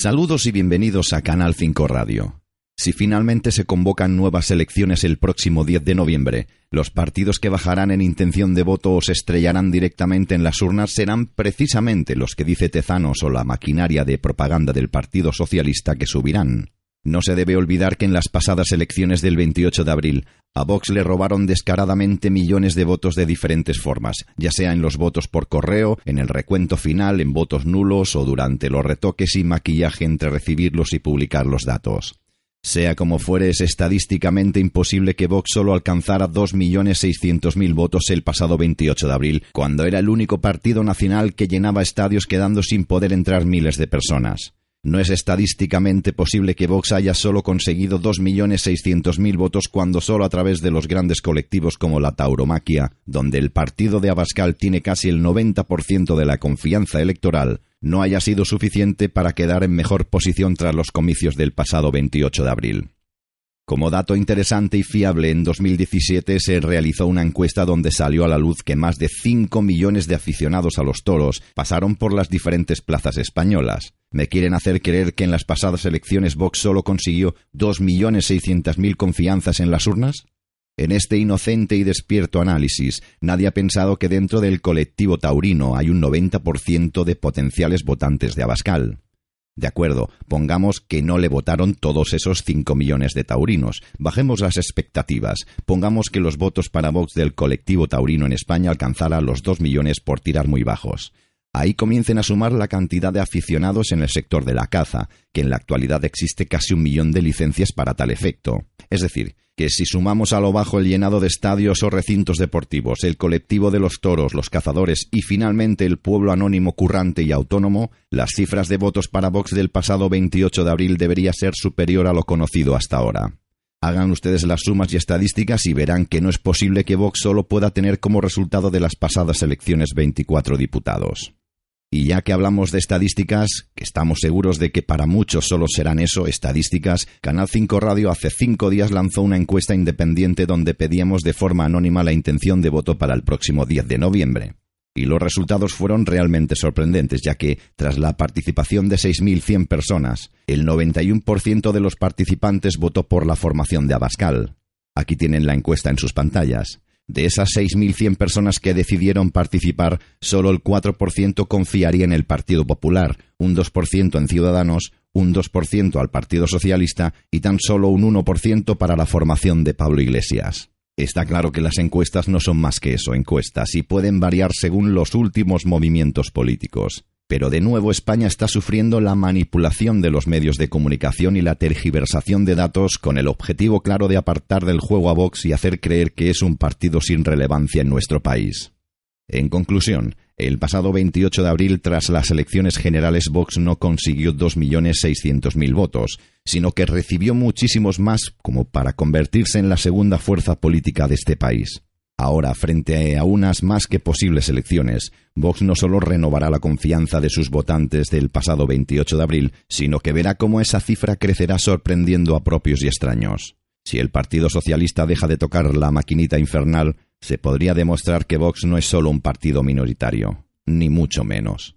Saludos y bienvenidos a Canal 5 Radio. Si finalmente se convocan nuevas elecciones el próximo 10 de noviembre, los partidos que bajarán en intención de voto o se estrellarán directamente en las urnas serán precisamente los que dice Tezanos o la maquinaria de propaganda del Partido Socialista que subirán. No se debe olvidar que en las pasadas elecciones del 28 de abril a Vox le robaron descaradamente millones de votos de diferentes formas, ya sea en los votos por correo, en el recuento final, en votos nulos o durante los retoques y maquillaje entre recibirlos y publicar los datos. Sea como fuere, es estadísticamente imposible que Vox solo alcanzara 2.600.000 votos el pasado 28 de abril, cuando era el único partido nacional que llenaba estadios quedando sin poder entrar miles de personas. No es estadísticamente posible que Vox haya solo conseguido 2.600.000 votos cuando solo a través de los grandes colectivos como la tauromaquia, donde el partido de Abascal tiene casi el 90% de la confianza electoral, no haya sido suficiente para quedar en mejor posición tras los comicios del pasado 28 de abril. Como dato interesante y fiable, en 2017 se realizó una encuesta donde salió a la luz que más de 5 millones de aficionados a los toros pasaron por las diferentes plazas españolas. ¿Me quieren hacer creer que en las pasadas elecciones Vox solo consiguió 2.600.000 confianzas en las urnas? En este inocente y despierto análisis, nadie ha pensado que dentro del colectivo taurino hay un 90% de potenciales votantes de Abascal. De acuerdo, pongamos que no le votaron todos esos 5 millones de taurinos. Bajemos las expectativas. Pongamos que los votos para Vox del colectivo taurino en España alcanzara los 2 millones por tirar muy bajos. Ahí comiencen a sumar la cantidad de aficionados en el sector de la caza, que en la actualidad existe casi un millón de licencias para tal efecto. Es decir, que si sumamos a lo bajo el llenado de estadios o recintos deportivos, el colectivo de los toros, los cazadores y finalmente el pueblo anónimo currante y autónomo, las cifras de votos para Vox del pasado 28 de abril debería ser superior a lo conocido hasta ahora. Hagan ustedes las sumas y estadísticas y verán que no es posible que Vox solo pueda tener como resultado de las pasadas elecciones 24 diputados. Y ya que hablamos de estadísticas, que estamos seguros de que para muchos solo serán eso, estadísticas, Canal 5 Radio hace cinco días lanzó una encuesta independiente donde pedíamos de forma anónima la intención de voto para el próximo 10 de noviembre. Y los resultados fueron realmente sorprendentes, ya que, tras la participación de 6.100 personas, el 91% de los participantes votó por la formación de Abascal. Aquí tienen la encuesta en sus pantallas. De esas 6.100 personas que decidieron participar, solo el 4% confiaría en el Partido Popular, un 2% en Ciudadanos, un 2% al Partido Socialista y tan solo un 1% para la formación de Pablo Iglesias. Está claro que las encuestas no son más que eso, encuestas, y pueden variar según los últimos movimientos políticos. Pero de nuevo España está sufriendo la manipulación de los medios de comunicación y la tergiversación de datos con el objetivo claro de apartar del juego a Vox y hacer creer que es un partido sin relevancia en nuestro país. En conclusión, el pasado 28 de abril, tras las elecciones generales, Vox no consiguió 2.600.000 votos, sino que recibió muchísimos más como para convertirse en la segunda fuerza política de este país. Ahora, frente a unas más que posibles elecciones, Vox no solo renovará la confianza de sus votantes del pasado 28 de abril, sino que verá cómo esa cifra crecerá sorprendiendo a propios y extraños. Si el Partido Socialista deja de tocar la maquinita infernal, se podría demostrar que Vox no es solo un partido minoritario, ni mucho menos.